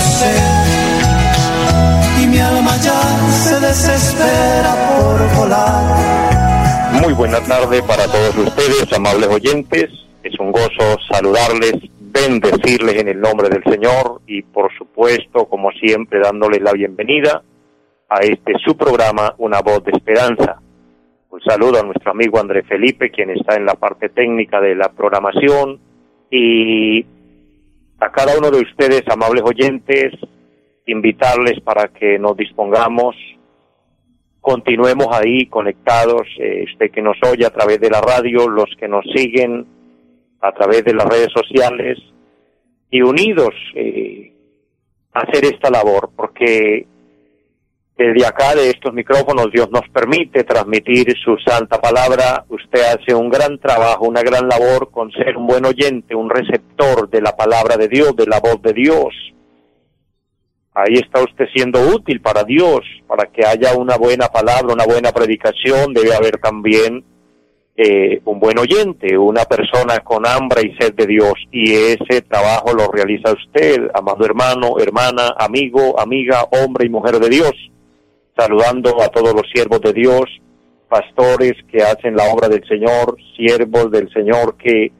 sé mi alma ya se desespera por volar. Muy buena tarde para todos ustedes, amables oyentes. Es un gozo saludarles, bendecirles en el nombre del Señor y por supuesto, como siempre, dándoles la bienvenida a este su programa, Una voz de esperanza. Un saludo a nuestro amigo André Felipe, quien está en la parte técnica de la programación, y a cada uno de ustedes, amables oyentes, invitarles para que nos dispongamos, continuemos ahí conectados, eh, este que nos oye a través de la radio, los que nos siguen a través de las redes sociales y unidos eh, a hacer esta labor, porque desde acá de estos micrófonos Dios nos permite transmitir su santa palabra. Usted hace un gran trabajo, una gran labor con ser un buen oyente, un receptor de la palabra de Dios, de la voz de Dios. Ahí está usted siendo útil para Dios, para que haya una buena palabra, una buena predicación, debe haber también eh, un buen oyente, una persona con hambre y sed de Dios, y ese trabajo lo realiza usted, amado hermano, hermana, amigo, amiga, hombre y mujer de Dios, saludando a todos los siervos de Dios, pastores que hacen la obra del Señor, siervos del Señor que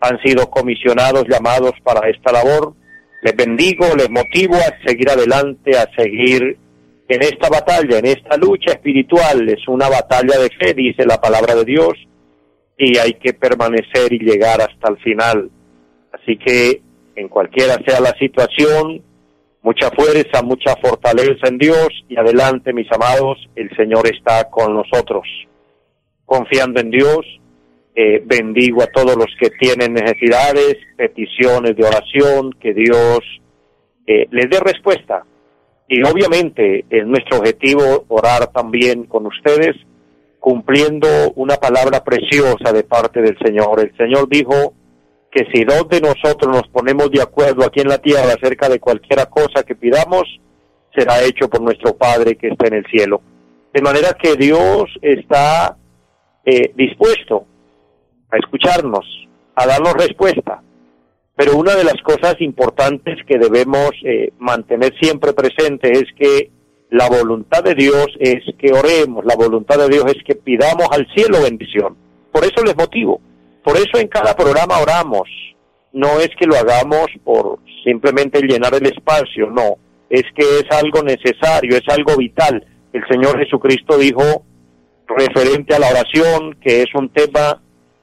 han sido comisionados, llamados para esta labor, les bendigo, les motivo a seguir adelante, a seguir en esta batalla, en esta lucha espiritual. Es una batalla de fe, dice la palabra de Dios, y hay que permanecer y llegar hasta el final. Así que, en cualquiera sea la situación, mucha fuerza, mucha fortaleza en Dios y adelante, mis amados, el Señor está con nosotros. Confiando en Dios, eh, bendigo a todos los que tienen necesidades, peticiones de oración, que Dios eh, les dé respuesta. Y obviamente es nuestro objetivo orar también con ustedes, cumpliendo una palabra preciosa de parte del Señor. El Señor dijo que si dos de nosotros nos ponemos de acuerdo aquí en la tierra acerca de cualquier cosa que pidamos, será hecho por nuestro Padre que está en el cielo. De manera que Dios está eh, dispuesto a escucharnos, a darnos respuesta. Pero una de las cosas importantes que debemos eh, mantener siempre presente es que la voluntad de Dios es que oremos, la voluntad de Dios es que pidamos al cielo bendición. Por eso les motivo, por eso en cada programa oramos. No es que lo hagamos por simplemente llenar el espacio, no, es que es algo necesario, es algo vital. El Señor Jesucristo dijo referente a la oración, que es un tema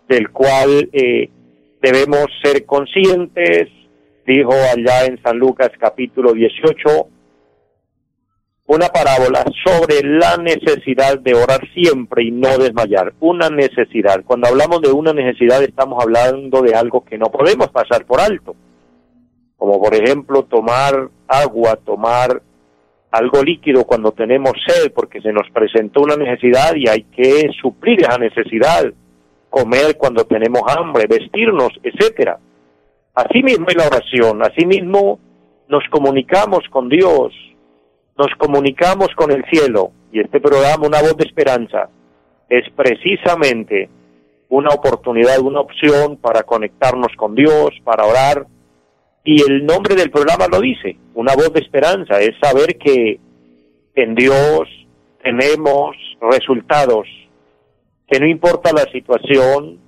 del cual eh, debemos ser conscientes, dijo allá en San Lucas capítulo 18, una parábola sobre la necesidad de orar siempre y no desmayar, una necesidad. Cuando hablamos de una necesidad estamos hablando de algo que no podemos pasar por alto, como por ejemplo tomar agua, tomar algo líquido cuando tenemos sed, porque se nos presentó una necesidad y hay que suplir esa necesidad comer cuando tenemos hambre, vestirnos, etcétera. Así mismo es la oración, así mismo nos comunicamos con Dios, nos comunicamos con el cielo y este programa, Una voz de esperanza, es precisamente una oportunidad, una opción para conectarnos con Dios, para orar. Y el nombre del programa lo dice, una voz de esperanza, es saber que en Dios tenemos resultados que no importa la situación,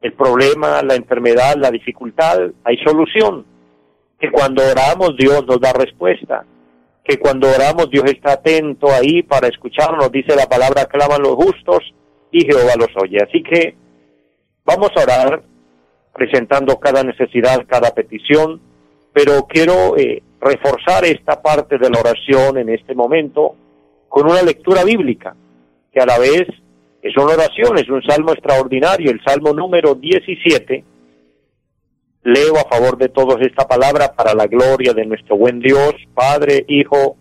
el problema, la enfermedad, la dificultad, hay solución. Que cuando oramos Dios nos da respuesta. Que cuando oramos Dios está atento ahí para escucharnos. Dice la palabra, claman los justos y Jehová los oye. Así que vamos a orar presentando cada necesidad, cada petición, pero quiero eh, reforzar esta parte de la oración en este momento con una lectura bíblica que a la vez es una oración, es un salmo extraordinario, el salmo número 17, Leo a favor de todos esta palabra para la gloria de nuestro buen Dios, Padre, Hijo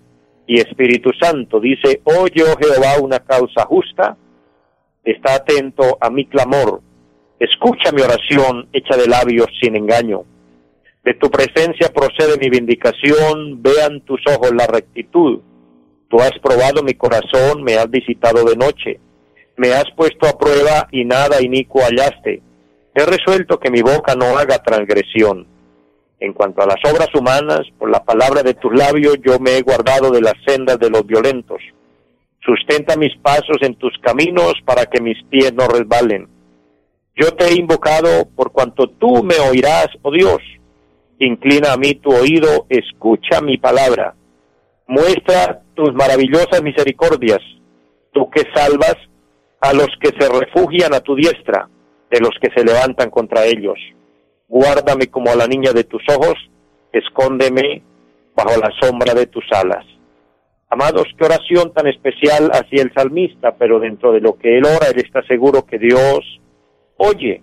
y Espíritu Santo. Dice, oye, oh Jehová, una causa justa, está atento a mi clamor, escucha mi oración hecha de labios sin engaño. De tu presencia procede mi vindicación, vean tus ojos la rectitud. Tú has probado mi corazón, me has visitado de noche, me has puesto a prueba y nada inicuo hallaste. He resuelto que mi boca no haga transgresión. En cuanto a las obras humanas, por la palabra de tus labios yo me he guardado de las sendas de los violentos. Sustenta mis pasos en tus caminos para que mis pies no resbalen. Yo te he invocado por cuanto tú me oirás, oh Dios. Inclina a mí tu oído, escucha mi palabra. Muestra tus maravillosas misericordias, tú que salvas a los que se refugian a tu diestra, de los que se levantan contra ellos. Guárdame como a la niña de tus ojos, escóndeme bajo la sombra de tus alas. Amados, qué oración tan especial hacía el salmista, pero dentro de lo que él ora, él está seguro que Dios oye,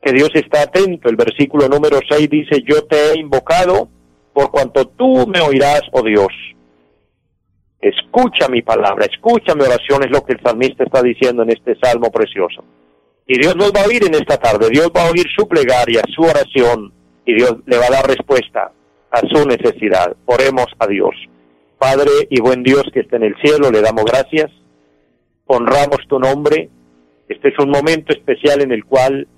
que Dios está atento. El versículo número 6 dice, yo te he invocado por cuanto tú me oirás, oh Dios. Escucha mi palabra, escucha mi oración, es lo que el salmista está diciendo en este salmo precioso. Y Dios nos va a oír en esta tarde, Dios va a oír su plegaria, su oración, y Dios le va a dar respuesta a su necesidad. Oremos a Dios. Padre y buen Dios que está en el cielo, le damos gracias, honramos tu nombre. Este es un momento especial en el cual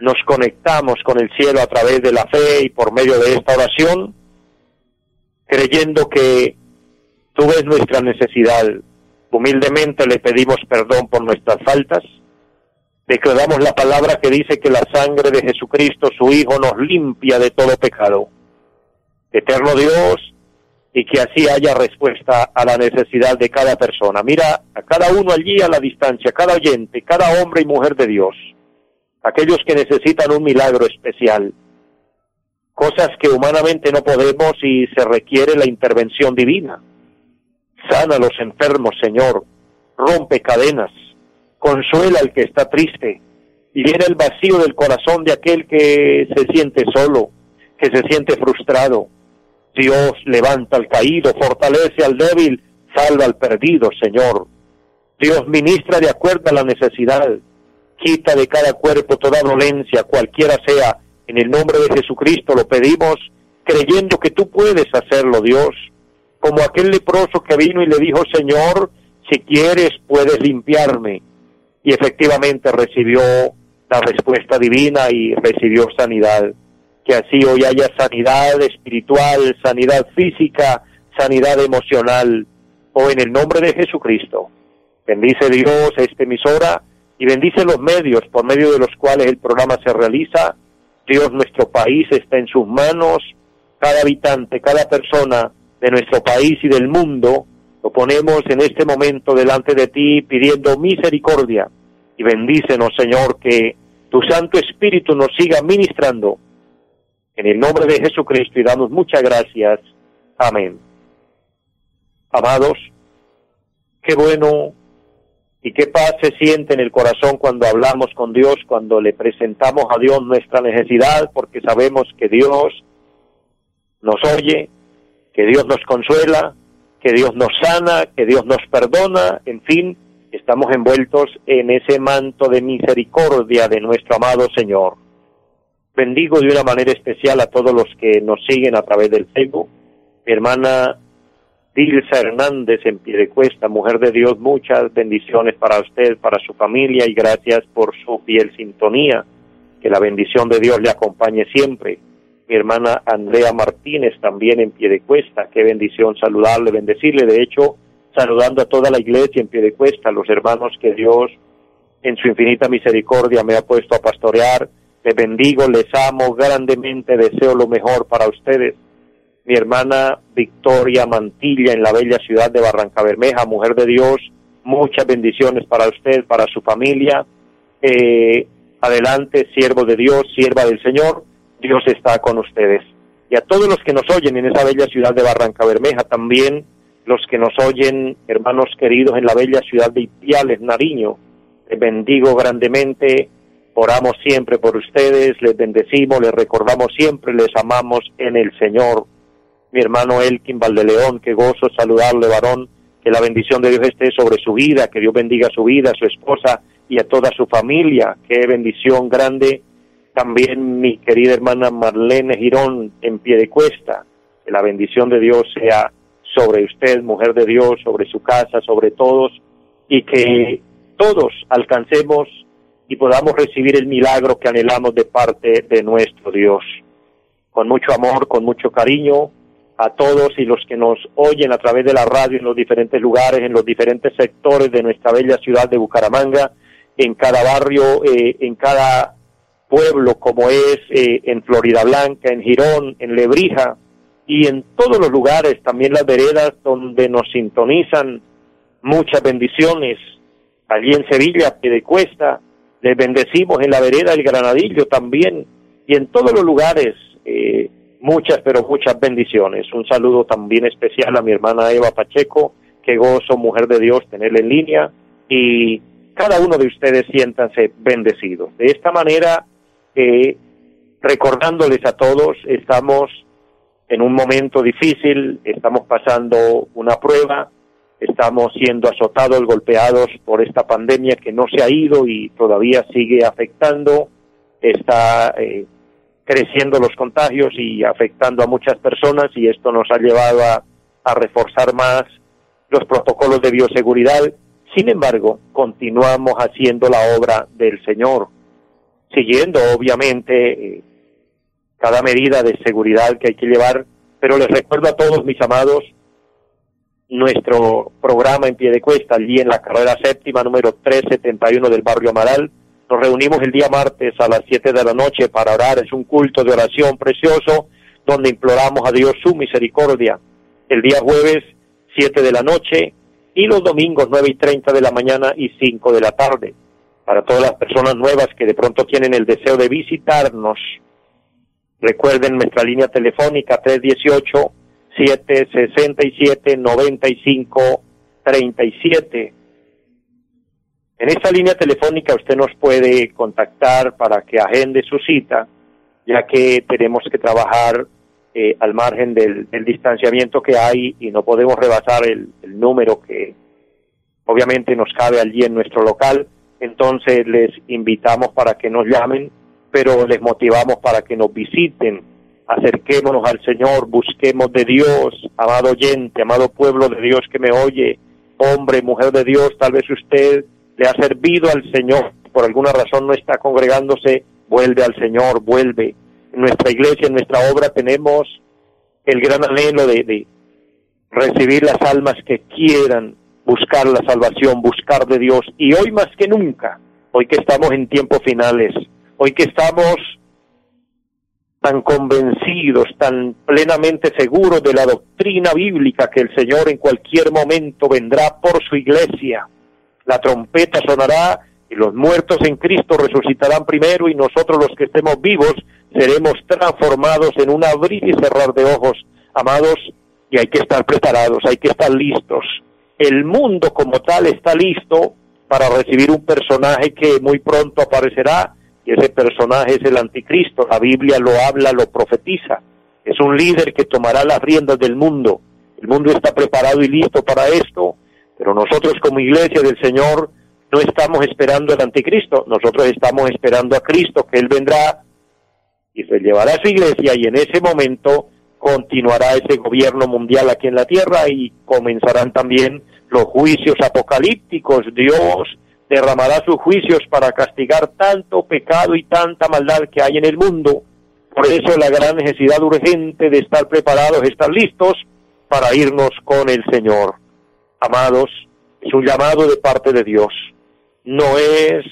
nos conectamos con el cielo a través de la fe y por medio de esta oración, creyendo que tú ves nuestra necesidad. Humildemente le pedimos perdón por nuestras faltas. Declaramos la palabra que dice que la sangre de Jesucristo, su Hijo, nos limpia de todo pecado. Eterno Dios, y que así haya respuesta a la necesidad de cada persona. Mira a cada uno allí a la distancia, cada oyente, cada hombre y mujer de Dios aquellos que necesitan un milagro especial, cosas que humanamente no podemos y se requiere la intervención divina. Sana a los enfermos, Señor, rompe cadenas, consuela al que está triste y llena el vacío del corazón de aquel que se siente solo, que se siente frustrado. Dios levanta al caído, fortalece al débil, salva al perdido, Señor. Dios ministra de acuerdo a la necesidad quita de cada cuerpo toda dolencia, cualquiera sea, en el nombre de Jesucristo lo pedimos, creyendo que tú puedes hacerlo, Dios, como aquel leproso que vino y le dijo, Señor, si quieres puedes limpiarme. Y efectivamente recibió la respuesta divina y recibió sanidad. Que así hoy haya sanidad espiritual, sanidad física, sanidad emocional, o en el nombre de Jesucristo. Bendice Dios esta emisora y bendice los medios por medio de los cuales el programa se realiza. Dios, nuestro país está en sus manos. Cada habitante, cada persona de nuestro país y del mundo, lo ponemos en este momento delante de ti pidiendo misericordia. Y bendícenos, Señor, que tu Santo Espíritu nos siga ministrando. En el nombre de Jesucristo y damos muchas gracias. Amén. Amados, qué bueno y qué paz se siente en el corazón cuando hablamos con Dios, cuando le presentamos a Dios nuestra necesidad, porque sabemos que Dios nos oye, que Dios nos consuela, que Dios nos sana, que Dios nos perdona, en fin, estamos envueltos en ese manto de misericordia de nuestro amado Señor. Bendigo de una manera especial a todos los que nos siguen a través del Facebook. Mi hermana Dilsa Hernández en Piedecuesta, mujer de Dios, muchas bendiciones para usted, para su familia y gracias por su fiel sintonía. Que la bendición de Dios le acompañe siempre. Mi hermana Andrea Martínez también en Piedecuesta, qué bendición saludarle, bendecirle. De hecho, saludando a toda la iglesia en Piedecuesta, los hermanos que Dios en su infinita misericordia me ha puesto a pastorear. Les bendigo, les amo grandemente, deseo lo mejor para ustedes mi hermana Victoria Mantilla en la bella ciudad de Barranca Bermeja, mujer de Dios, muchas bendiciones para usted, para su familia. Eh, adelante, siervo de Dios, sierva del Señor, Dios está con ustedes. Y a todos los que nos oyen en esa bella ciudad de Barranca Bermeja, también los que nos oyen, hermanos queridos, en la bella ciudad de Ipiales, Nariño, les bendigo grandemente Oramos siempre por ustedes, les bendecimos, les recordamos siempre, les amamos en el Señor. Mi hermano Elkin Valdeleón, qué gozo saludarle, varón, que la bendición de Dios esté sobre su vida, que Dios bendiga su vida, a su esposa y a toda su familia. Qué bendición grande. También mi querida hermana Marlene Girón en pie de cuesta. Que la bendición de Dios sea sobre usted, mujer de Dios, sobre su casa, sobre todos, y que todos alcancemos y podamos recibir el milagro que anhelamos de parte de nuestro Dios. Con mucho amor, con mucho cariño, a todos y los que nos oyen a través de la radio en los diferentes lugares, en los diferentes sectores de nuestra bella ciudad de Bucaramanga, en cada barrio, eh, en cada pueblo como es eh, en Florida Blanca, en Girón, en Lebrija y en todos los lugares, también las veredas donde nos sintonizan muchas bendiciones. Allí en Sevilla, Piedecuesta, les bendecimos en la vereda del Granadillo también y en todos los lugares. Eh, muchas, pero muchas bendiciones. Un saludo también especial a mi hermana Eva Pacheco, que gozo, mujer de Dios, tenerla en línea. Y cada uno de ustedes siéntanse bendecidos. De esta manera, eh, recordándoles a todos, estamos en un momento difícil, estamos pasando una prueba, estamos siendo azotados, golpeados por esta pandemia que no se ha ido y todavía sigue afectando, está eh, creciendo los contagios y afectando a muchas personas y esto nos ha llevado a, reforzar más los protocolos de bioseguridad. Sin embargo, continuamos haciendo la obra del Señor, siguiendo obviamente eh, cada medida de seguridad que hay que llevar, pero les recuerdo a todos mis amados nuestro programa en pie de cuesta, allí en la carrera séptima número 371 del barrio Amaral, nos reunimos el día martes a las 7 de la noche para orar. Es un culto de oración precioso donde imploramos a Dios su misericordia. El día jueves, 7 de la noche y los domingos, 9 y 30 de la mañana y 5 de la tarde. Para todas las personas nuevas que de pronto tienen el deseo de visitarnos, recuerden nuestra línea telefónica 318 767 9537 en esta línea telefónica usted nos puede contactar para que agende su cita, ya que tenemos que trabajar eh, al margen del, distanciamiento que hay y no podemos rebasar el, el número que obviamente nos cabe allí en nuestro local. Entonces les invitamos para que nos llamen, pero les motivamos para que nos visiten. Acerquémonos al Señor, busquemos de Dios, amado oyente, amado pueblo de Dios que me oye, hombre, mujer de Dios, tal vez usted le ha servido al Señor, por alguna razón no está congregándose, vuelve al Señor, vuelve. En nuestra iglesia, en nuestra obra tenemos el gran anhelo de, recibir las almas que quieran buscar la salvación, buscar de Dios. Y hoy más que nunca, hoy que estamos en tiempos finales, hoy que estamos tan convencidos, tan plenamente seguros de la doctrina bíblica que el Señor en cualquier momento vendrá por su iglesia, la trompeta sonará y los muertos en Cristo resucitarán primero y nosotros los que estemos vivos seremos transformados en un abrir y cerrar de ojos, amados, y hay que estar preparados, hay que estar listos. El mundo como tal está listo para recibir un personaje que muy pronto aparecerá y ese personaje es el anticristo, la Biblia lo habla, lo profetiza, es un líder que tomará las riendas del mundo. El mundo está preparado y listo para esto pero nosotros como iglesia del Señor no estamos esperando al anticristo, nosotros estamos esperando a Cristo, que Él vendrá y se llevará a su iglesia y en ese momento continuará ese gobierno mundial aquí en la tierra y comenzarán también los juicios apocalípticos. Dios derramará sus juicios para castigar tanto pecado y tanta maldad que hay en el mundo. Por eso la gran necesidad urgente de estar preparados, estar listos para irnos con el Señor amados, es un llamado de parte de Dios. No es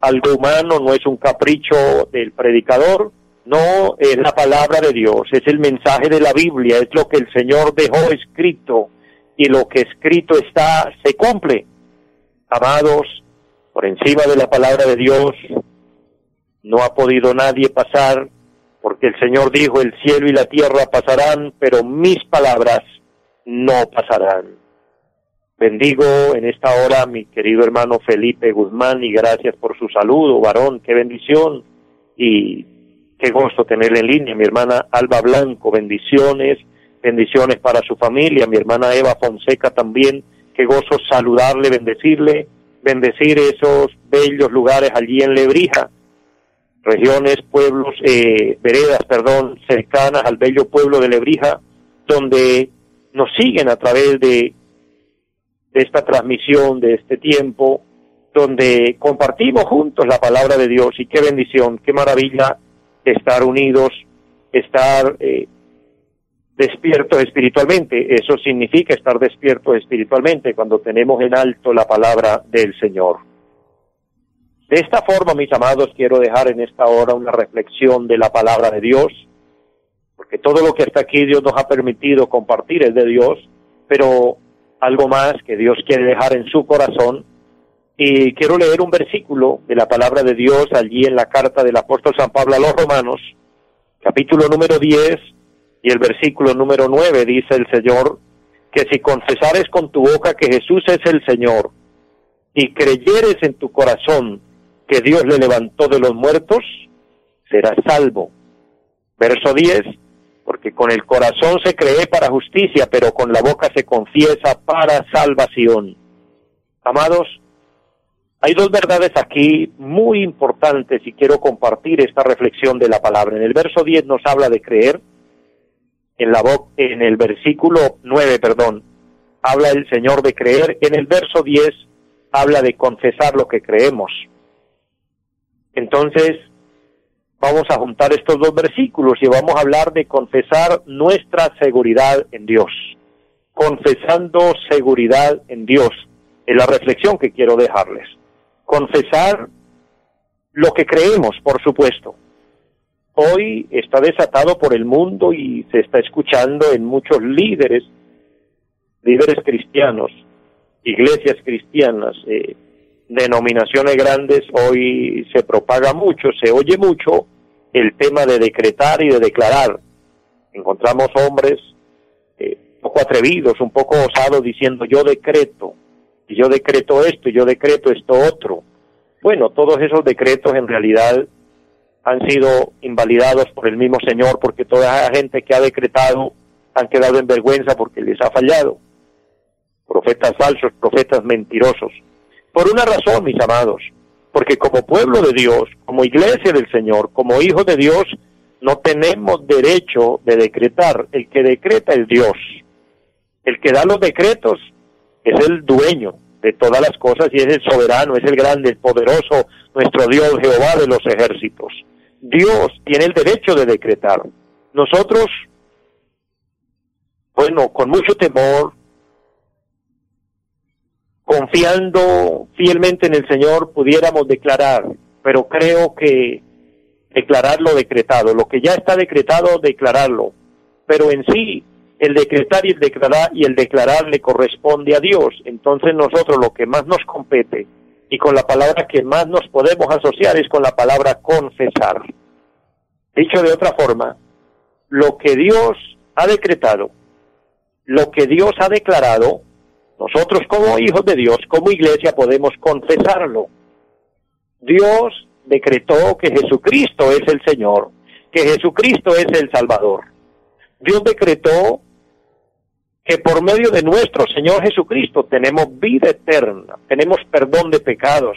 algo humano, no es un capricho del predicador, no es la palabra de Dios, es el mensaje de la Biblia, es lo que el Señor dejó escrito y lo que escrito está se cumple. Amados, por encima de la palabra de Dios no ha podido nadie pasar porque el Señor dijo el cielo y la tierra pasarán, pero mis palabras no pasarán. Bendigo en esta hora a mi querido hermano Felipe Guzmán y gracias por su saludo, varón, qué bendición y qué gusto tenerle en línea. Mi hermana Alba Blanco, bendiciones, bendiciones para su familia. Mi hermana Eva Fonseca también, qué gozo saludarle, bendecirle, bendecir esos bellos lugares allí en Lebrija, regiones, pueblos, eh, veredas, perdón, cercanas al bello pueblo de Lebrija, donde nos siguen a través de de esta transmisión, de este tiempo, donde compartimos juntos la palabra de Dios. Y qué bendición, qué maravilla estar unidos, estar eh, despiertos espiritualmente. Eso significa estar despiertos espiritualmente cuando tenemos en alto la palabra del Señor. De esta forma, mis amados, quiero dejar en esta hora una reflexión de la palabra de Dios, porque todo lo que está aquí Dios nos ha permitido compartir es de Dios, pero algo más que Dios quiere dejar en su corazón. Y quiero leer un versículo de la palabra de Dios allí en la carta del apóstol San Pablo a los Romanos, capítulo número 10 y el versículo número 9 dice el Señor, que si confesares con tu boca que Jesús es el Señor y creyeres en tu corazón que Dios le levantó de los muertos, serás salvo. Verso 10, porque con el corazón se cree para justicia, pero con la boca se confiesa para salvación. Amados, hay dos verdades aquí muy importantes y quiero compartir esta reflexión de la palabra. En el verso 10 nos habla de creer, en, la en el versículo 9, perdón, habla el Señor de creer, en el verso 10 habla de confesar lo que creemos. Entonces, vamos a juntar estos dos versículos y vamos a hablar de confesar nuestra seguridad en Dios. Confesando seguridad en Dios. Es la reflexión que quiero dejarles. Confesar lo que creemos, por supuesto. Hoy está desatado por el mundo y se está escuchando en muchos líderes, líderes cristianos, iglesias cristianas, eh, denominaciones grandes hoy se propaga mucho, se oye mucho el tema de decretar y de declarar. Encontramos hombres eh, un poco atrevidos, un poco osados diciendo yo decreto, y yo decreto esto, y yo decreto esto otro. Bueno, todos esos decretos en realidad han sido invalidados por el mismo Señor porque toda la gente que ha decretado han quedado en vergüenza porque les ha fallado. Profetas falsos, profetas mentirosos. Por una razón, mis amados, porque como pueblo de Dios, como iglesia del Señor, como hijos de Dios, no tenemos derecho de decretar. El que decreta es Dios. El que da los decretos es el dueño de todas las cosas y es el soberano, es el grande, el poderoso, nuestro Dios Jehová de los ejércitos. Dios tiene el derecho de decretar. Nosotros, bueno, con mucho temor, confiando fielmente en el Señor, pudiéramos declarar, pero creo que declarar lo decretado, lo que ya está decretado, declararlo, pero en sí el decretar y el declarar y el declarar le corresponde a Dios. Entonces nosotros lo que más nos compete y con la palabra que más nos podemos asociar es con la palabra confesar. Dicho de otra forma, lo que Dios ha decretado, lo que Dios ha declarado, nosotros como hijos de Dios, como iglesia, podemos confesarlo. Dios decretó que Jesucristo es el Señor, que Jesucristo es el Salvador. Dios decretó que por medio de nuestro Señor Jesucristo tenemos vida eterna, tenemos perdón de pecados,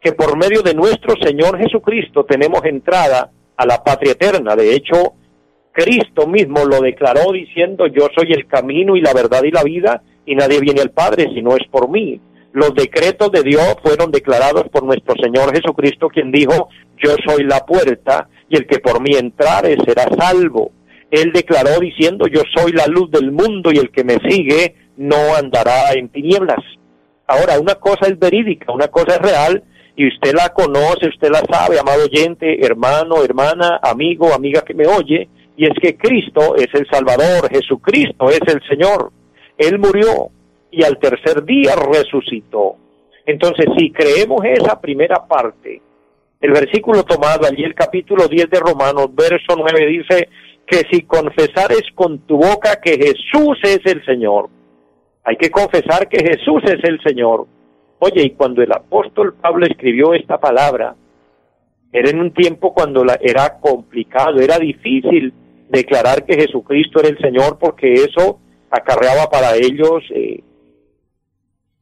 que por medio de nuestro Señor Jesucristo tenemos entrada a la patria eterna. De hecho, Cristo mismo lo declaró diciendo, yo soy el camino y la verdad y la vida, y nadie viene al Padre si no es por mí. Los decretos de Dios fueron declarados por nuestro Señor Jesucristo, quien dijo, yo soy la puerta y el que por mí entrare será salvo. Él declaró diciendo, yo soy la luz del mundo y el que me sigue no andará en tinieblas. Ahora, una cosa es verídica, una cosa es real y usted la conoce, usted la sabe, amado oyente, hermano, hermana, amigo, amiga que me oye, y es que Cristo es el Salvador, Jesucristo es el Señor. Él murió y al tercer día resucitó. Entonces, si creemos esa primera parte, el versículo tomado allí, el capítulo 10 de Romanos, verso 9, dice que si confesares con tu boca que Jesús es el Señor, Hay que confesar que Jesús es el Señor. Oye, y cuando el apóstol Pablo escribió esta palabra, era en un tiempo cuando la, era complicado, era difícil declarar que Jesucristo era el Señor porque eso acarreaba para ellos eh,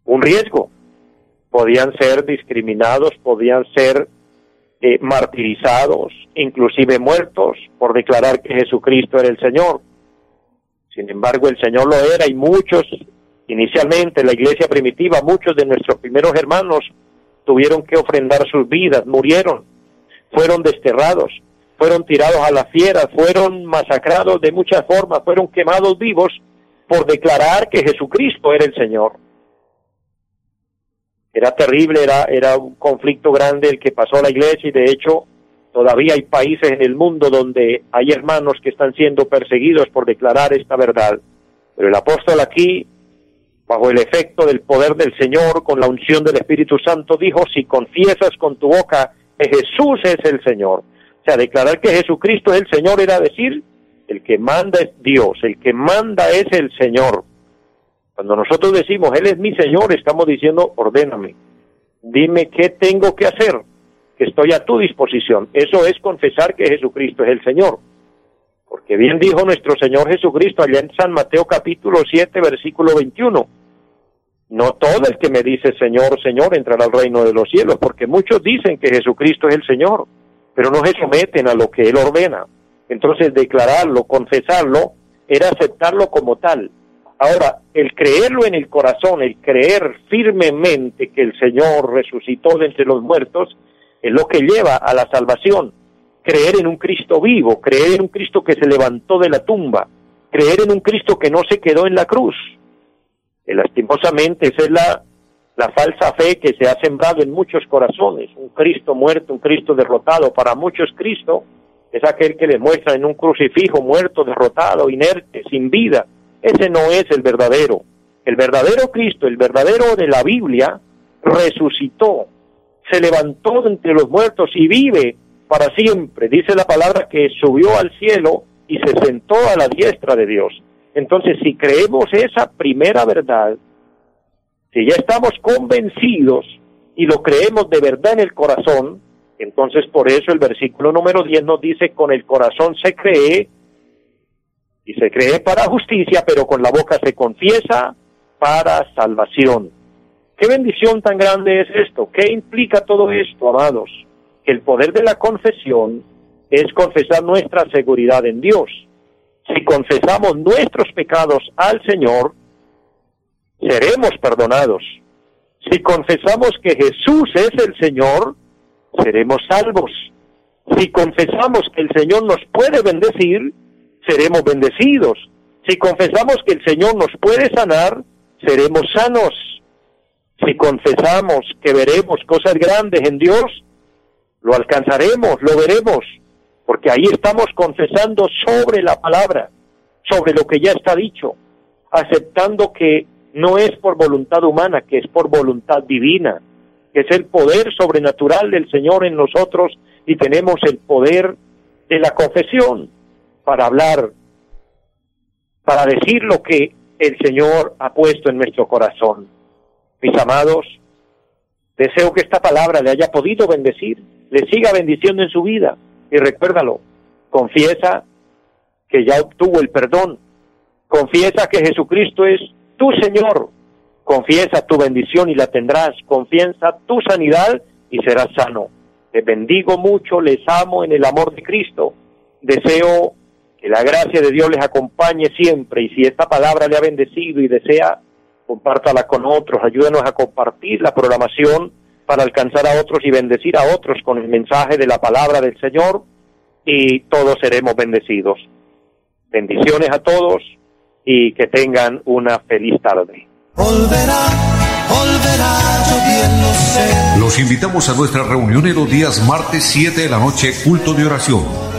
un riesgo. Podían ser discriminados, podían ser eh, martirizados, inclusive muertos por declarar que Jesucristo era el Señor. Sin embargo, el Señor lo era y muchos, inicialmente la iglesia primitiva, muchos de nuestros primeros hermanos tuvieron que ofrendar sus vidas, murieron, fueron desterrados, fueron tirados a las fieras, fueron masacrados de muchas formas, fueron quemados vivos por declarar que Jesucristo era el Señor. Era terrible, era, era un conflicto grande el que pasó a la iglesia y de hecho todavía hay países en el mundo donde hay hermanos que están siendo perseguidos por declarar esta verdad. Pero el apóstol aquí, bajo el efecto del poder del Señor, con la unción del Espíritu Santo, dijo, si confiesas con tu boca que Jesús es el Señor. O sea, declarar que Jesucristo es el Señor era decir, el que manda es Dios, el que manda es el Señor. Cuando nosotros decimos, Él es mi Señor, estamos diciendo, ordéname, dime qué tengo que hacer, que estoy a tu disposición. Eso es confesar que Jesucristo es el Señor. Porque bien dijo nuestro Señor Jesucristo allá en San Mateo capítulo 7, versículo 21. No todo el que me dice Señor, Señor entrará al reino de los cielos, porque muchos dicen que Jesucristo es el Señor, pero no se someten a lo que Él ordena. Entonces declararlo, confesarlo, era aceptarlo como tal. Ahora, el creerlo en el corazón, el creer firmemente que el Señor resucitó de entre los muertos, es lo que lleva a la salvación. Creer en un Cristo vivo, creer en un Cristo que se levantó de la tumba, creer en un Cristo que no se quedó en la cruz. Y lastimosamente esa es la, falsa fe que se ha sembrado en muchos corazones. Un Cristo muerto, un Cristo derrotado. Para muchos Cristo es aquel que le muestra en un crucifijo muerto, derrotado, inerte, sin vida. Ese no es el verdadero. El verdadero Cristo, el verdadero de la Biblia, resucitó, se levantó de entre los muertos y vive para siempre. Dice la palabra que subió al cielo y se sentó a la diestra de Dios. Entonces, si creemos esa primera verdad, si ya estamos convencidos y lo creemos de verdad en el corazón, entonces por eso el versículo número 10 nos dice, con el corazón se cree y se cree para justicia, pero con la boca se confiesa para salvación. ¿Qué bendición tan grande es esto? ¿Qué implica todo esto, amados? Que el poder de la confesión es confesar nuestra seguridad en Dios. Si confesamos nuestros pecados al Señor, seremos perdonados. Si confesamos que Jesús es el Señor, seremos salvos. Si confesamos que el Señor nos puede bendecir, seremos bendecidos. Si confesamos que el Señor nos puede sanar, seremos sanos. Si confesamos que veremos cosas grandes en Dios, lo alcanzaremos, lo veremos, porque ahí estamos confesando sobre la palabra, sobre lo que ya está dicho, aceptando que no es por voluntad humana, que es por voluntad divina, que es el poder sobrenatural del Señor en nosotros y tenemos el poder de la confesión para hablar, para decir lo que el Señor ha puesto en nuestro corazón. Mis amados, deseo que esta palabra le haya podido bendecir, le siga bendiciendo en su vida y recuérdalo, confiesa que ya obtuvo el perdón, confiesa que Jesucristo es tu Señor, confiesa tu bendición y la tendrás, confiesa tu sanidad y serás sano. Les bendigo mucho, les amo en el amor de Cristo. Deseo que la gracia de Dios les acompañe siempre y si esta palabra le ha bendecido y desea, compártala con otros, ayúdenos a compartir la programación para alcanzar a otros y bendecir a otros con el mensaje de la palabra del Señor y todos seremos bendecidos. Bendiciones a todos y que tengan una feliz tarde. Los invitamos a nuestra reunión en los días martes 7 de la noche, culto de oración.